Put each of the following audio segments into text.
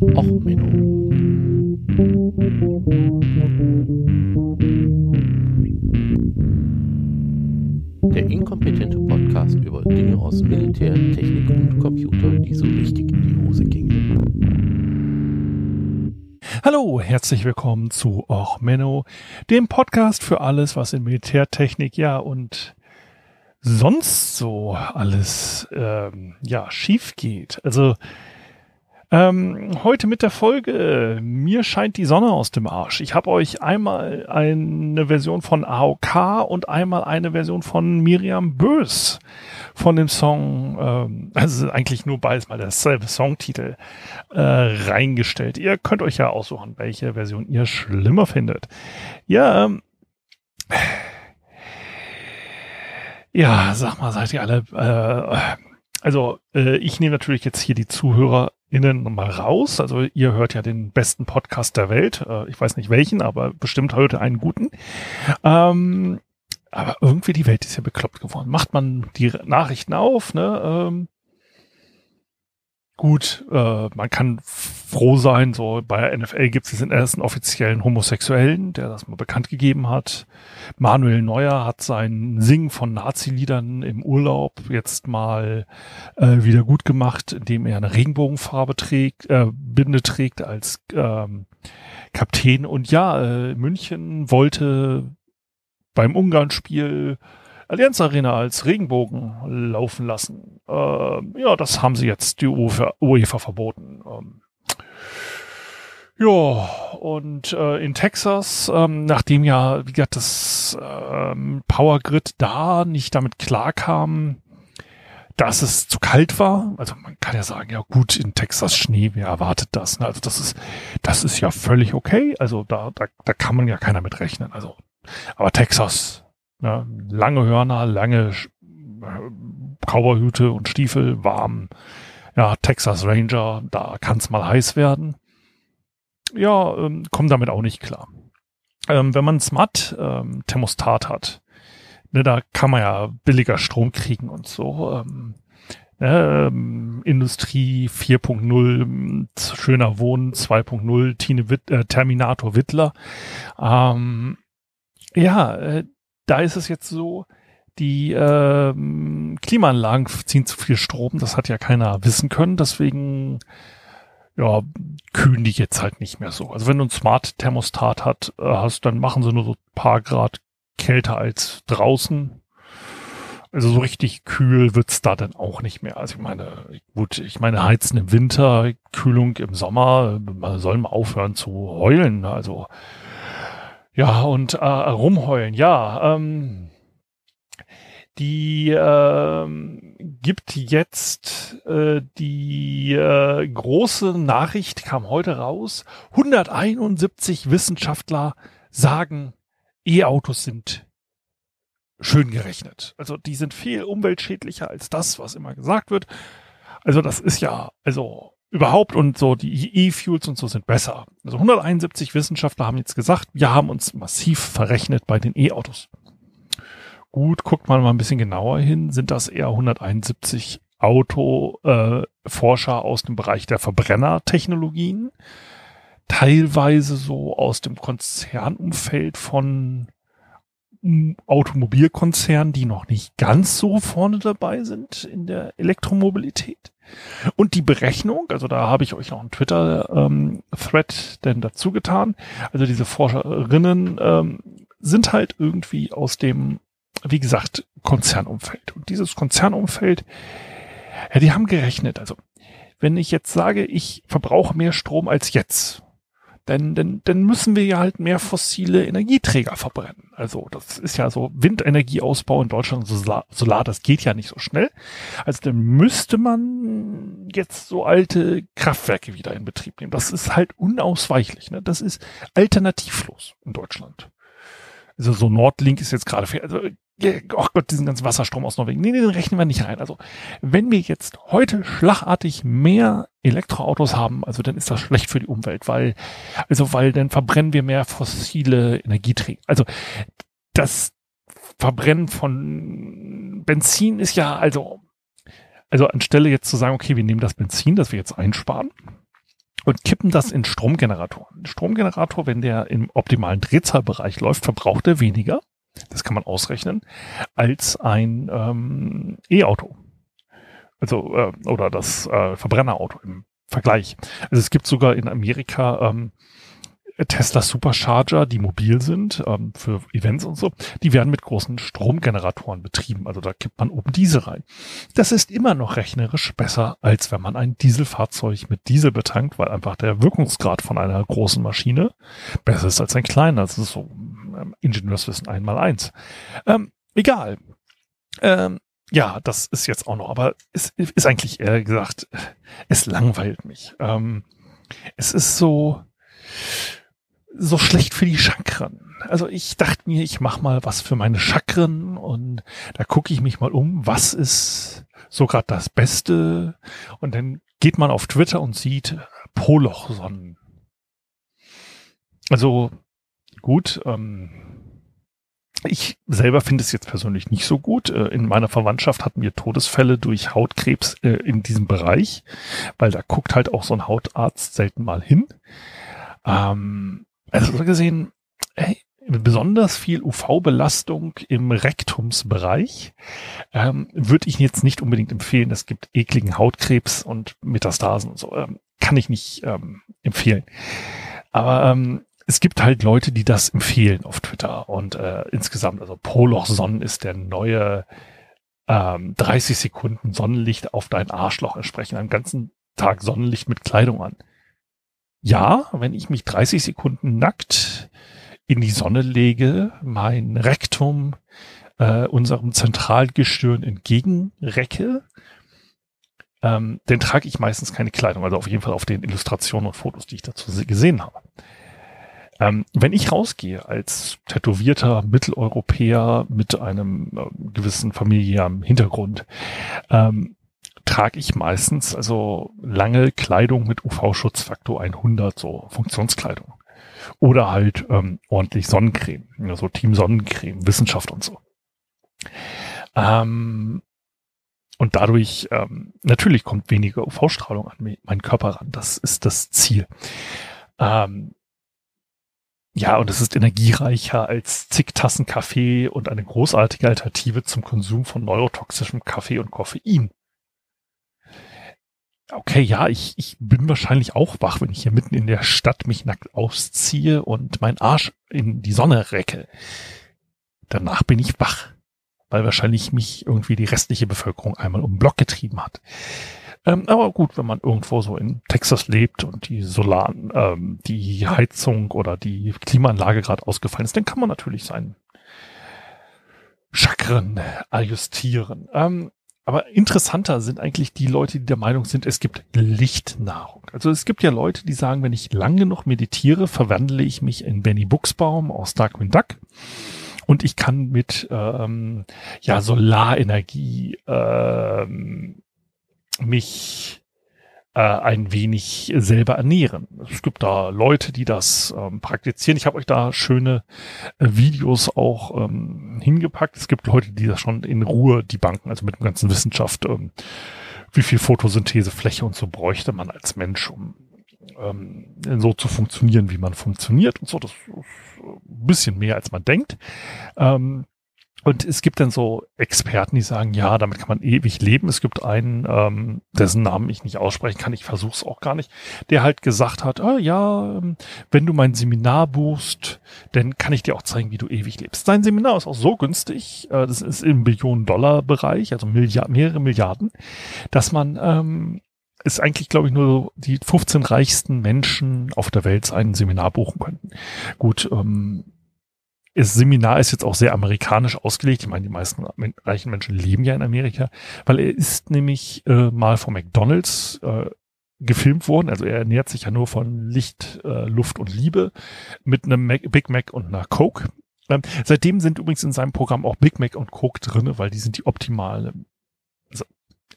Och, Menno. Der inkompetente Podcast über Dinge aus Militär, Technik und Computer, die so richtig in die Hose gingen. Hallo, herzlich willkommen zu Och Menno, dem Podcast für alles, was in Militärtechnik, ja und sonst so alles ähm, ja schief geht. Also ähm, heute mit der Folge Mir scheint die Sonne aus dem Arsch. Ich habe euch einmal eine Version von AOK und einmal eine Version von Miriam Bös von dem Song, ähm, also eigentlich nur beides mal derselbe Songtitel, äh, reingestellt. Ihr könnt euch ja aussuchen, welche Version ihr schlimmer findet. Ja, ähm, ja, sag mal, seid ihr alle, äh, also äh, ich nehme natürlich jetzt hier die Zuhörer innen mal raus. Also ihr hört ja den besten Podcast der Welt. Äh, ich weiß nicht welchen, aber bestimmt heute einen guten. Ähm, aber irgendwie die Welt ist ja bekloppt geworden. Macht man die Nachrichten auf, ne? Ähm, gut, äh, man kann froh sein, so bei NFL gibt es den ersten offiziellen Homosexuellen, der das mal bekannt gegeben hat. Manuel Neuer hat sein Singen von Nazi-Liedern im Urlaub jetzt mal äh, wieder gut gemacht, indem er eine Regenbogenfarbe trägt, äh, Binde trägt als ähm, Kapitän. Und ja, äh, München wollte beim Ungarn-Spiel Allianz Arena als Regenbogen laufen lassen. Äh, ja, das haben sie jetzt die UEFA, UEFA verboten. Ähm, ja, und äh, in Texas, ähm, nachdem ja, wie gesagt, das ähm, Power Grid da nicht damit klarkam, dass es zu kalt war. Also man kann ja sagen, ja gut, in Texas Schnee, wer erwartet das? Ne? Also das ist, das ist ja völlig okay. Also da, da, da kann man ja keiner mit rechnen. Also, aber Texas, ja, lange Hörner, lange Cowboyhüte und Stiefel, warm. Ja, Texas Ranger, da kann es mal heiß werden. Ja, ähm, kommt damit auch nicht klar. Ähm, wenn man Smart ähm, Thermostat hat, ne, da kann man ja billiger Strom kriegen und so. Ähm, ne, ähm, Industrie 4.0, schöner Wohnen 2.0, Tine Witt, äh, Terminator Wittler. Ähm, ja, äh, da ist es jetzt so, die ähm, Klimaanlagen ziehen zu viel Strom, das hat ja keiner wissen können, deswegen ja, kühlen die jetzt halt nicht mehr so. Also wenn du ein Smart Thermostat hat, äh, hast, dann machen sie nur so ein paar Grad kälter als draußen. Also so richtig kühl wird's da dann auch nicht mehr. Also ich meine, gut, ich meine, heizen im Winter, Kühlung im Sommer, man soll mal aufhören zu heulen. Also ja, und äh, rumheulen, ja. Ähm, die ähm, gibt jetzt äh, die äh, große Nachricht, kam heute raus. 171 Wissenschaftler sagen, E-Autos sind schön gerechnet. Also die sind viel umweltschädlicher als das, was immer gesagt wird. Also das ist ja, also überhaupt und so die E-Fuels und so sind besser. Also 171 Wissenschaftler haben jetzt gesagt, wir haben uns massiv verrechnet bei den E-Autos. Gut, guckt man mal ein bisschen genauer hin, sind das eher 171 Autoforscher äh, aus dem Bereich der Verbrennertechnologien, teilweise so aus dem Konzernumfeld von Automobilkonzernen, die noch nicht ganz so vorne dabei sind in der Elektromobilität. Und die Berechnung, also da habe ich euch noch einen Twitter-Thread ähm, denn dazu getan. Also diese Forscherinnen ähm, sind halt irgendwie aus dem, wie gesagt, Konzernumfeld. Und dieses Konzernumfeld, ja, die haben gerechnet. Also wenn ich jetzt sage, ich verbrauche mehr Strom als jetzt, dann, dann, dann müssen wir ja halt mehr fossile Energieträger verbrennen. Also das ist ja so Windenergieausbau in Deutschland, Solar, Solar, das geht ja nicht so schnell. Also dann müsste man jetzt so alte Kraftwerke wieder in Betrieb nehmen. Das ist halt unausweichlich. Ne? Das ist alternativlos in Deutschland. Also so Nordlink ist jetzt gerade, also oh Gott, diesen ganzen Wasserstrom aus Norwegen. Nee, nee, den rechnen wir nicht rein. Also, wenn wir jetzt heute schlagartig mehr Elektroautos haben, also dann ist das schlecht für die Umwelt, weil, also, weil dann verbrennen wir mehr fossile Energieträger. Also, das Verbrennen von Benzin ist ja, also, also anstelle jetzt zu sagen, okay, wir nehmen das Benzin, das wir jetzt einsparen, und kippen das in Stromgeneratoren. Stromgenerator, wenn der im optimalen Drehzahlbereich läuft, verbraucht er weniger, das kann man ausrechnen, als ein ähm, E-Auto. Also, äh, oder das äh, Verbrennerauto im Vergleich. Also es gibt sogar in Amerika ähm, Tesla Supercharger, die mobil sind ähm, für Events und so, die werden mit großen Stromgeneratoren betrieben. Also da kippt man oben Diesel rein. Das ist immer noch rechnerisch besser, als wenn man ein Dieselfahrzeug mit Diesel betankt, weil einfach der Wirkungsgrad von einer großen Maschine besser ist als ein kleiner. Das ist so ähm, Ingenieurswissen einmal eins. Ähm, egal. Ähm, ja, das ist jetzt auch noch, aber es ist eigentlich eher gesagt, es langweilt mich. Ähm, es ist so, so schlecht für die Chakren. Also ich dachte mir, ich mache mal was für meine Chakren und da gucke ich mich mal um, was ist so gerade das Beste. Und dann geht man auf Twitter und sieht Polochsonnen. Also gut, ähm, ich selber finde es jetzt persönlich nicht so gut. Äh, in meiner Verwandtschaft hatten wir Todesfälle durch Hautkrebs äh, in diesem Bereich, weil da guckt halt auch so ein Hautarzt selten mal hin. Ähm, also so gesehen, hey, besonders viel UV-Belastung im Rektumsbereich ähm, würde ich jetzt nicht unbedingt empfehlen. Es gibt ekligen Hautkrebs und Metastasen und so. Ähm, kann ich nicht ähm, empfehlen. Aber ähm, es gibt halt Leute, die das empfehlen auf Twitter. Und äh, insgesamt, also Poloch Sonnen ist der neue ähm, 30 Sekunden Sonnenlicht auf dein Arschloch entsprechen, einen ganzen Tag Sonnenlicht mit Kleidung an. Ja, wenn ich mich 30 Sekunden nackt in die Sonne lege, mein Rektum äh, unserem Zentralgestirn entgegenrecke, ähm, dann trage ich meistens keine Kleidung, also auf jeden Fall auf den Illustrationen und Fotos, die ich dazu gesehen habe. Ähm, wenn ich rausgehe als tätowierter Mitteleuropäer mit einem äh, gewissen familiären Hintergrund, ähm, trage ich meistens also lange Kleidung mit UV-Schutzfaktor 100, so Funktionskleidung. Oder halt ähm, ordentlich Sonnencreme, also Team Sonnencreme, Wissenschaft und so. Ähm, und dadurch, ähm, natürlich kommt weniger UV-Strahlung an meinen Körper ran. Das ist das Ziel. Ähm, ja, und es ist energiereicher als zig Tassen Kaffee und eine großartige Alternative zum Konsum von neurotoxischem Kaffee und Koffein okay, ja, ich, ich bin wahrscheinlich auch wach, wenn ich hier mitten in der Stadt mich nackt ausziehe und meinen Arsch in die Sonne recke. Danach bin ich wach, weil wahrscheinlich mich irgendwie die restliche Bevölkerung einmal um den Block getrieben hat. Ähm, aber gut, wenn man irgendwo so in Texas lebt und die Solar, ähm, die Heizung oder die Klimaanlage gerade ausgefallen ist, dann kann man natürlich seinen Chakren adjustieren. Ähm, aber interessanter sind eigentlich die Leute, die der Meinung sind, es gibt Lichtnahrung. Also es gibt ja Leute, die sagen, wenn ich lange noch meditiere, verwandle ich mich in Benny Buchsbaum aus Darkwing Duck. Und ich kann mit ähm, ja Solarenergie ähm, mich äh, ein wenig selber ernähren. Es gibt da Leute, die das ähm, praktizieren. Ich habe euch da schöne äh, Videos auch ähm, hingepackt. Es gibt Leute, die das schon in Ruhe die Banken, also mit dem ganzen Wissenschaft, ähm, wie viel Photosynthesefläche und so bräuchte man als Mensch, um ähm, so zu funktionieren, wie man funktioniert und so. Das ist ein bisschen mehr, als man denkt. Ähm, und es gibt dann so Experten, die sagen, ja, damit kann man ewig leben. Es gibt einen, ähm, dessen Namen ich nicht aussprechen kann, ich versuche es auch gar nicht, der halt gesagt hat, ah, ja, ähm, wenn du mein Seminar buchst, dann kann ich dir auch zeigen, wie du ewig lebst. Sein Seminar ist auch so günstig, äh, das ist im Billionen-Dollar-Bereich, also Milliard, mehrere Milliarden, dass man ähm, ist eigentlich, glaube ich, nur die 15 reichsten Menschen auf der Welt sein Seminar buchen könnten. Gut, ähm, das Seminar ist jetzt auch sehr amerikanisch ausgelegt. Ich meine, die meisten reichen Menschen leben ja in Amerika, weil er ist nämlich äh, mal von McDonald's äh, gefilmt worden. Also er ernährt sich ja nur von Licht, äh, Luft und Liebe mit einem Mac, Big Mac und einer Coke. Ähm, seitdem sind übrigens in seinem Programm auch Big Mac und Coke drinne, weil die sind die optimalen. Also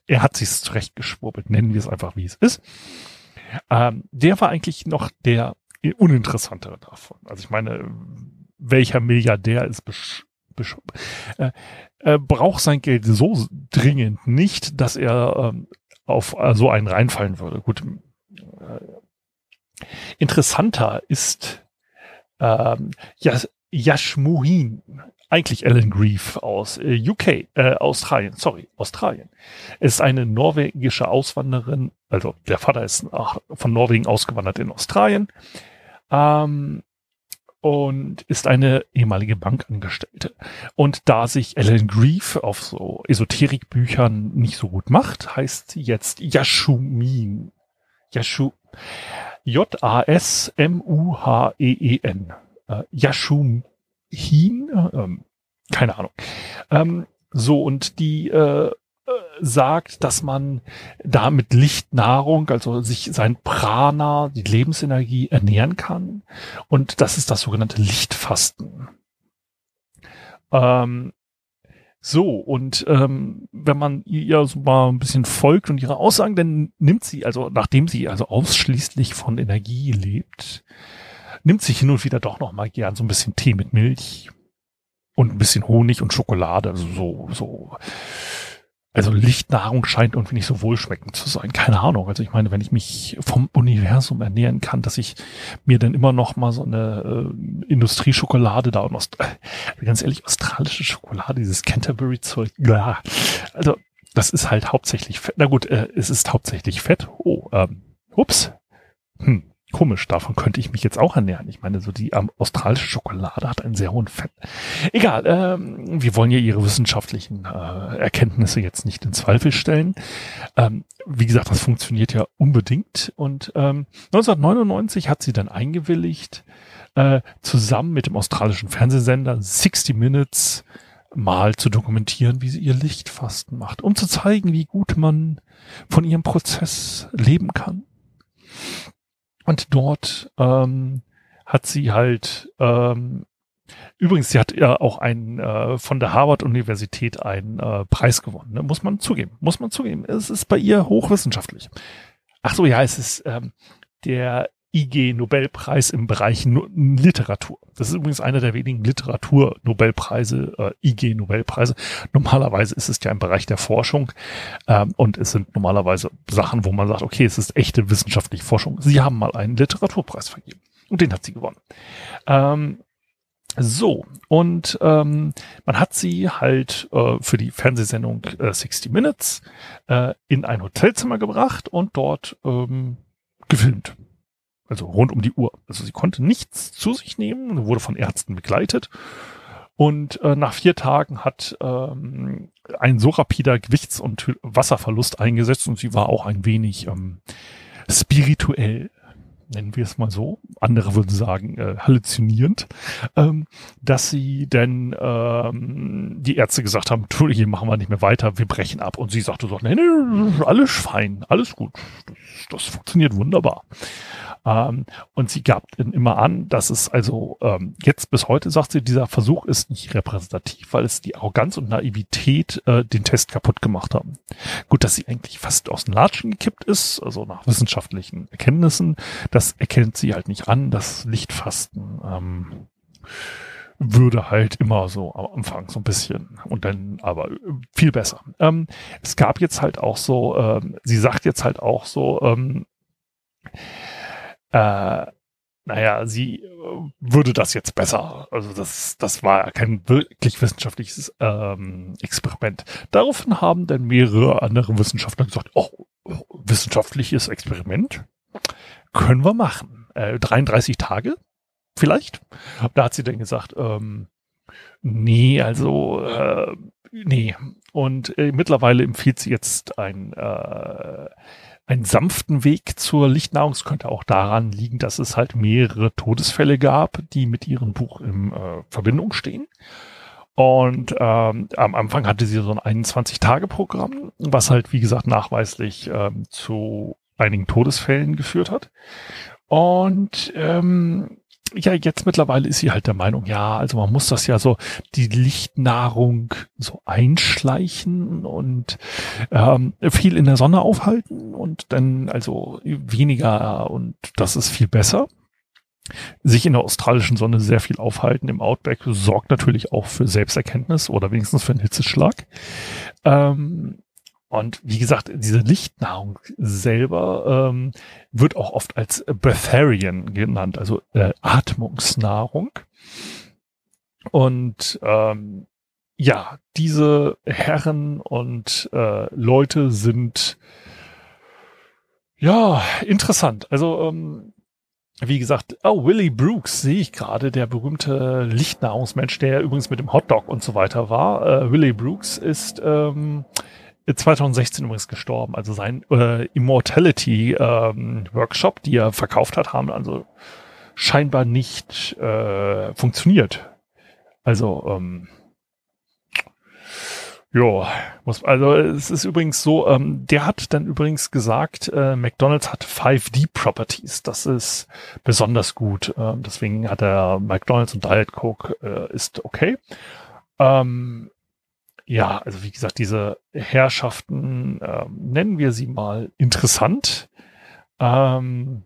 er hat sich zurechtgeschwurbelt, nennen wir es einfach, wie es ist. Ähm, der war eigentlich noch der uninteressantere davon. Also ich meine, welcher Milliardär ist äh, äh, braucht sein Geld so dringend nicht, dass er ähm, auf äh, so einen reinfallen würde. Gut, äh, interessanter ist ähm, Yashmuhin, eigentlich Alan Grief aus äh, UK, äh, Australien, sorry, Australien, ist eine norwegische Auswanderin, also der Vater ist von Norwegen ausgewandert in Australien ähm, und ist eine ehemalige Bankangestellte. Und da sich Alan Grief auf so Esoterikbüchern nicht so gut macht, heißt sie jetzt Yashumin. Yashu, J-A-S-M-U-H-E-E-N. Äh, Yashum Hin, ähm, keine Ahnung. Ähm, so, und die äh, sagt, dass man da mit Lichtnahrung, also sich sein Prana, die Lebensenergie ernähren kann. Und das ist das sogenannte Lichtfasten. Ähm, so, und ähm, wenn man ihr so mal ein bisschen folgt und ihre Aussagen, dann nimmt sie, also nachdem sie also ausschließlich von Energie lebt, nimmt sich hin und wieder doch noch mal gern so ein bisschen Tee mit Milch und ein bisschen Honig und Schokolade, also so, so. Also Lichtnahrung scheint irgendwie nicht so wohlschmeckend zu sein. Keine Ahnung. Also ich meine, wenn ich mich vom Universum ernähren kann, dass ich mir dann immer noch mal so eine äh, Industrieschokolade da und Aust äh, ganz ehrlich, australische Schokolade, dieses Canterbury-Zeug, ja. Also das ist halt hauptsächlich Fett. Na gut, äh, es ist hauptsächlich Fett. Oh, ähm, ups. Hm. Komisch, davon könnte ich mich jetzt auch ernähren. Ich meine, so die ähm, australische Schokolade hat einen sehr hohen Fett. Egal, ähm, wir wollen ja ihre wissenschaftlichen äh, Erkenntnisse jetzt nicht in Zweifel stellen. Ähm, wie gesagt, das funktioniert ja unbedingt. Und ähm, 1999 hat sie dann eingewilligt, äh, zusammen mit dem australischen Fernsehsender 60 Minutes mal zu dokumentieren, wie sie ihr Lichtfasten macht, um zu zeigen, wie gut man von ihrem Prozess leben kann. Und dort ähm, hat sie halt, ähm, übrigens, sie hat ja auch einen äh, von der Harvard-Universität einen äh, Preis gewonnen. Ne? Muss man zugeben, muss man zugeben. Es ist bei ihr hochwissenschaftlich. Ach so, ja, es ist ähm, der IG Nobelpreis im Bereich no Literatur. Das ist übrigens einer der wenigen Literatur-Nobelpreise, äh, IG Nobelpreise. Normalerweise ist es ja im Bereich der Forschung ähm, und es sind normalerweise Sachen, wo man sagt, okay, es ist echte wissenschaftliche Forschung. Sie haben mal einen Literaturpreis vergeben und den hat sie gewonnen. Ähm, so, und ähm, man hat sie halt äh, für die Fernsehsendung äh, 60 Minutes äh, in ein Hotelzimmer gebracht und dort ähm, gefilmt. Also rund um die Uhr. Also sie konnte nichts zu sich nehmen, wurde von Ärzten begleitet. Und äh, nach vier Tagen hat ähm, ein so rapider Gewichts- und Wasserverlust eingesetzt und sie war auch ein wenig ähm, spirituell, nennen wir es mal so. Andere würden sagen äh, halluzinierend, ähm, dass sie denn ähm, die Ärzte gesagt haben, hier machen wir nicht mehr weiter, wir brechen ab. Und sie sagte so, nee, nee, alles fein, alles gut, das, das funktioniert wunderbar. Ähm, und sie gab immer an, dass es also ähm, jetzt bis heute, sagt sie, dieser Versuch ist nicht repräsentativ, weil es die Arroganz und Naivität äh, den Test kaputt gemacht haben. Gut, dass sie eigentlich fast aus den Latschen gekippt ist, also nach wissenschaftlichen Erkenntnissen, das erkennt sie halt nicht an, das Lichtfasten. Ähm, würde halt immer so am Anfang so ein bisschen und dann aber viel besser. Ähm, es gab jetzt halt auch so, ähm, sie sagt jetzt halt auch so, ähm, äh, naja, sie äh, würde das jetzt besser. Also das, das war kein wirklich wissenschaftliches ähm, Experiment. Daraufhin haben dann mehrere andere Wissenschaftler gesagt, oh, wissenschaftliches Experiment können wir machen. Äh, 33 Tage vielleicht. Da hat sie dann gesagt, ähm, nee, also äh, nee. Und äh, mittlerweile empfiehlt sie jetzt ein äh, einen sanften Weg zur Lichtnahrung. Könnte auch daran liegen, dass es halt mehrere Todesfälle gab, die mit ihrem Buch in äh, Verbindung stehen. Und ähm, am Anfang hatte sie so ein 21-Tage-Programm, was halt, wie gesagt, nachweislich ähm, zu einigen Todesfällen geführt hat. Und ähm, ja, jetzt mittlerweile ist sie halt der Meinung, ja, also man muss das ja so, die Lichtnahrung so einschleichen und ähm, viel in der Sonne aufhalten und dann also weniger und das ist viel besser. Sich in der australischen Sonne sehr viel aufhalten im Outback sorgt natürlich auch für Selbsterkenntnis oder wenigstens für einen Hitzeschlag. Ähm, Und wie gesagt, diese Lichtnahrung selber ähm, wird auch oft als Breatharian genannt, also äh, Atmungsnahrung. Und ähm, ja, diese Herren und äh, Leute sind ja interessant. Also ähm, wie gesagt, oh, Willie Brooks sehe ich gerade, der berühmte Lichtnahrungsmensch, der übrigens mit dem Hotdog und so weiter war. Äh, Willie Brooks ist ähm, 2016 übrigens gestorben. Also sein äh, Immortality ähm, Workshop, die er verkauft hat, haben also scheinbar nicht äh, funktioniert. Also ähm, ja, muss, also es ist übrigens so, ähm, der hat dann übrigens gesagt, äh, McDonald's hat 5D-Properties. Das ist besonders gut. Ähm, deswegen hat er McDonald's und Diet Coke äh, ist okay. Ähm, ja, also wie gesagt, diese Herrschaften, ähm, nennen wir sie mal interessant. Ähm,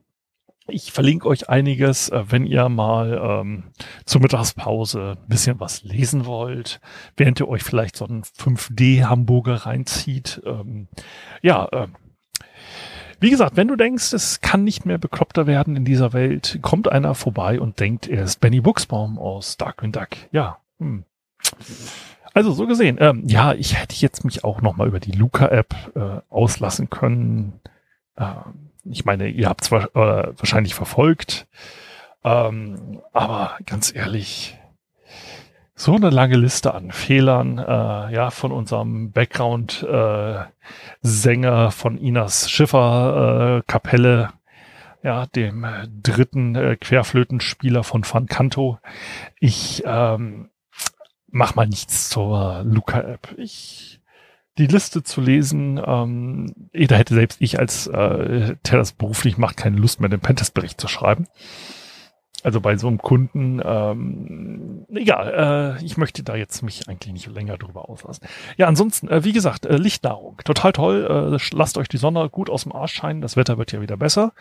ich verlinke euch einiges, äh, wenn ihr mal ähm, zur Mittagspause ein bisschen was lesen wollt, während ihr euch vielleicht so einen 5D-Hamburger reinzieht. Ähm, ja, äh, wie gesagt, wenn du denkst, es kann nicht mehr bekloppter werden in dieser Welt, kommt einer vorbei und denkt, er ist Benny Buchsbaum aus Darkwing Duck. Ja. Hm. Also so gesehen, ähm, ja, ich hätte jetzt mich auch noch mal über die Luca-App äh, auslassen können. Ähm, ich meine, ihr habt zwar äh, wahrscheinlich verfolgt, ähm, aber ganz ehrlich, so eine lange Liste an Fehlern, äh, ja, von unserem Background-Sänger äh, von Inas Schiffer äh, ja, dem dritten äh, Querflötenspieler von Fancanto. Ich ähm, mach mal nichts zur Luca-App. Ich die Liste zu lesen. Ähm, da hätte selbst ich als äh, der das beruflich macht, keine Lust mehr, den Pentest-Bericht zu schreiben. Also bei so einem Kunden, ähm, egal, äh, ich möchte da jetzt mich eigentlich nicht länger drüber auslassen. Ja, ansonsten, äh, wie gesagt, äh, Lichtnahrung, total toll. Äh, lasst euch die Sonne gut aus dem Arsch scheinen, das Wetter wird ja wieder besser.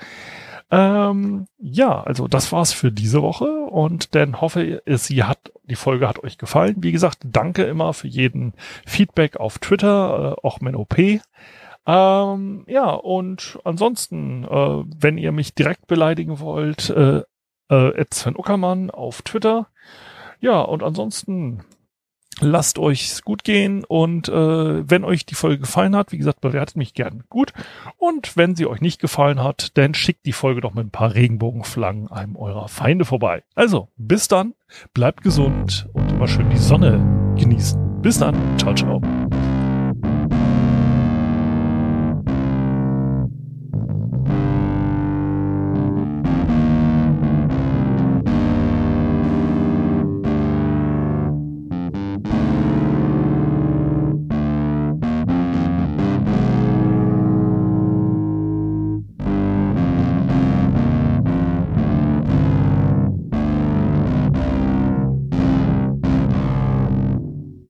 Ähm, ja, also das war's für diese Woche und dann hoffe ich, sie hat, die Folge hat euch gefallen. Wie gesagt, danke immer für jeden Feedback auf Twitter, äh, auch mein OP. Ähm, ja, und ansonsten, äh, wenn ihr mich direkt beleidigen wollt, äh, äh, Sven Uckermann auf Twitter. Ja, und ansonsten Lasst euch gut gehen und äh, wenn euch die Folge gefallen hat, wie gesagt, bewertet mich gern gut. Und wenn sie euch nicht gefallen hat, dann schickt die Folge doch mit ein paar Regenbogenflaggen einem eurer Feinde vorbei. Also, bis dann, bleibt gesund und immer schön die Sonne genießen. Bis dann, ciao, ciao.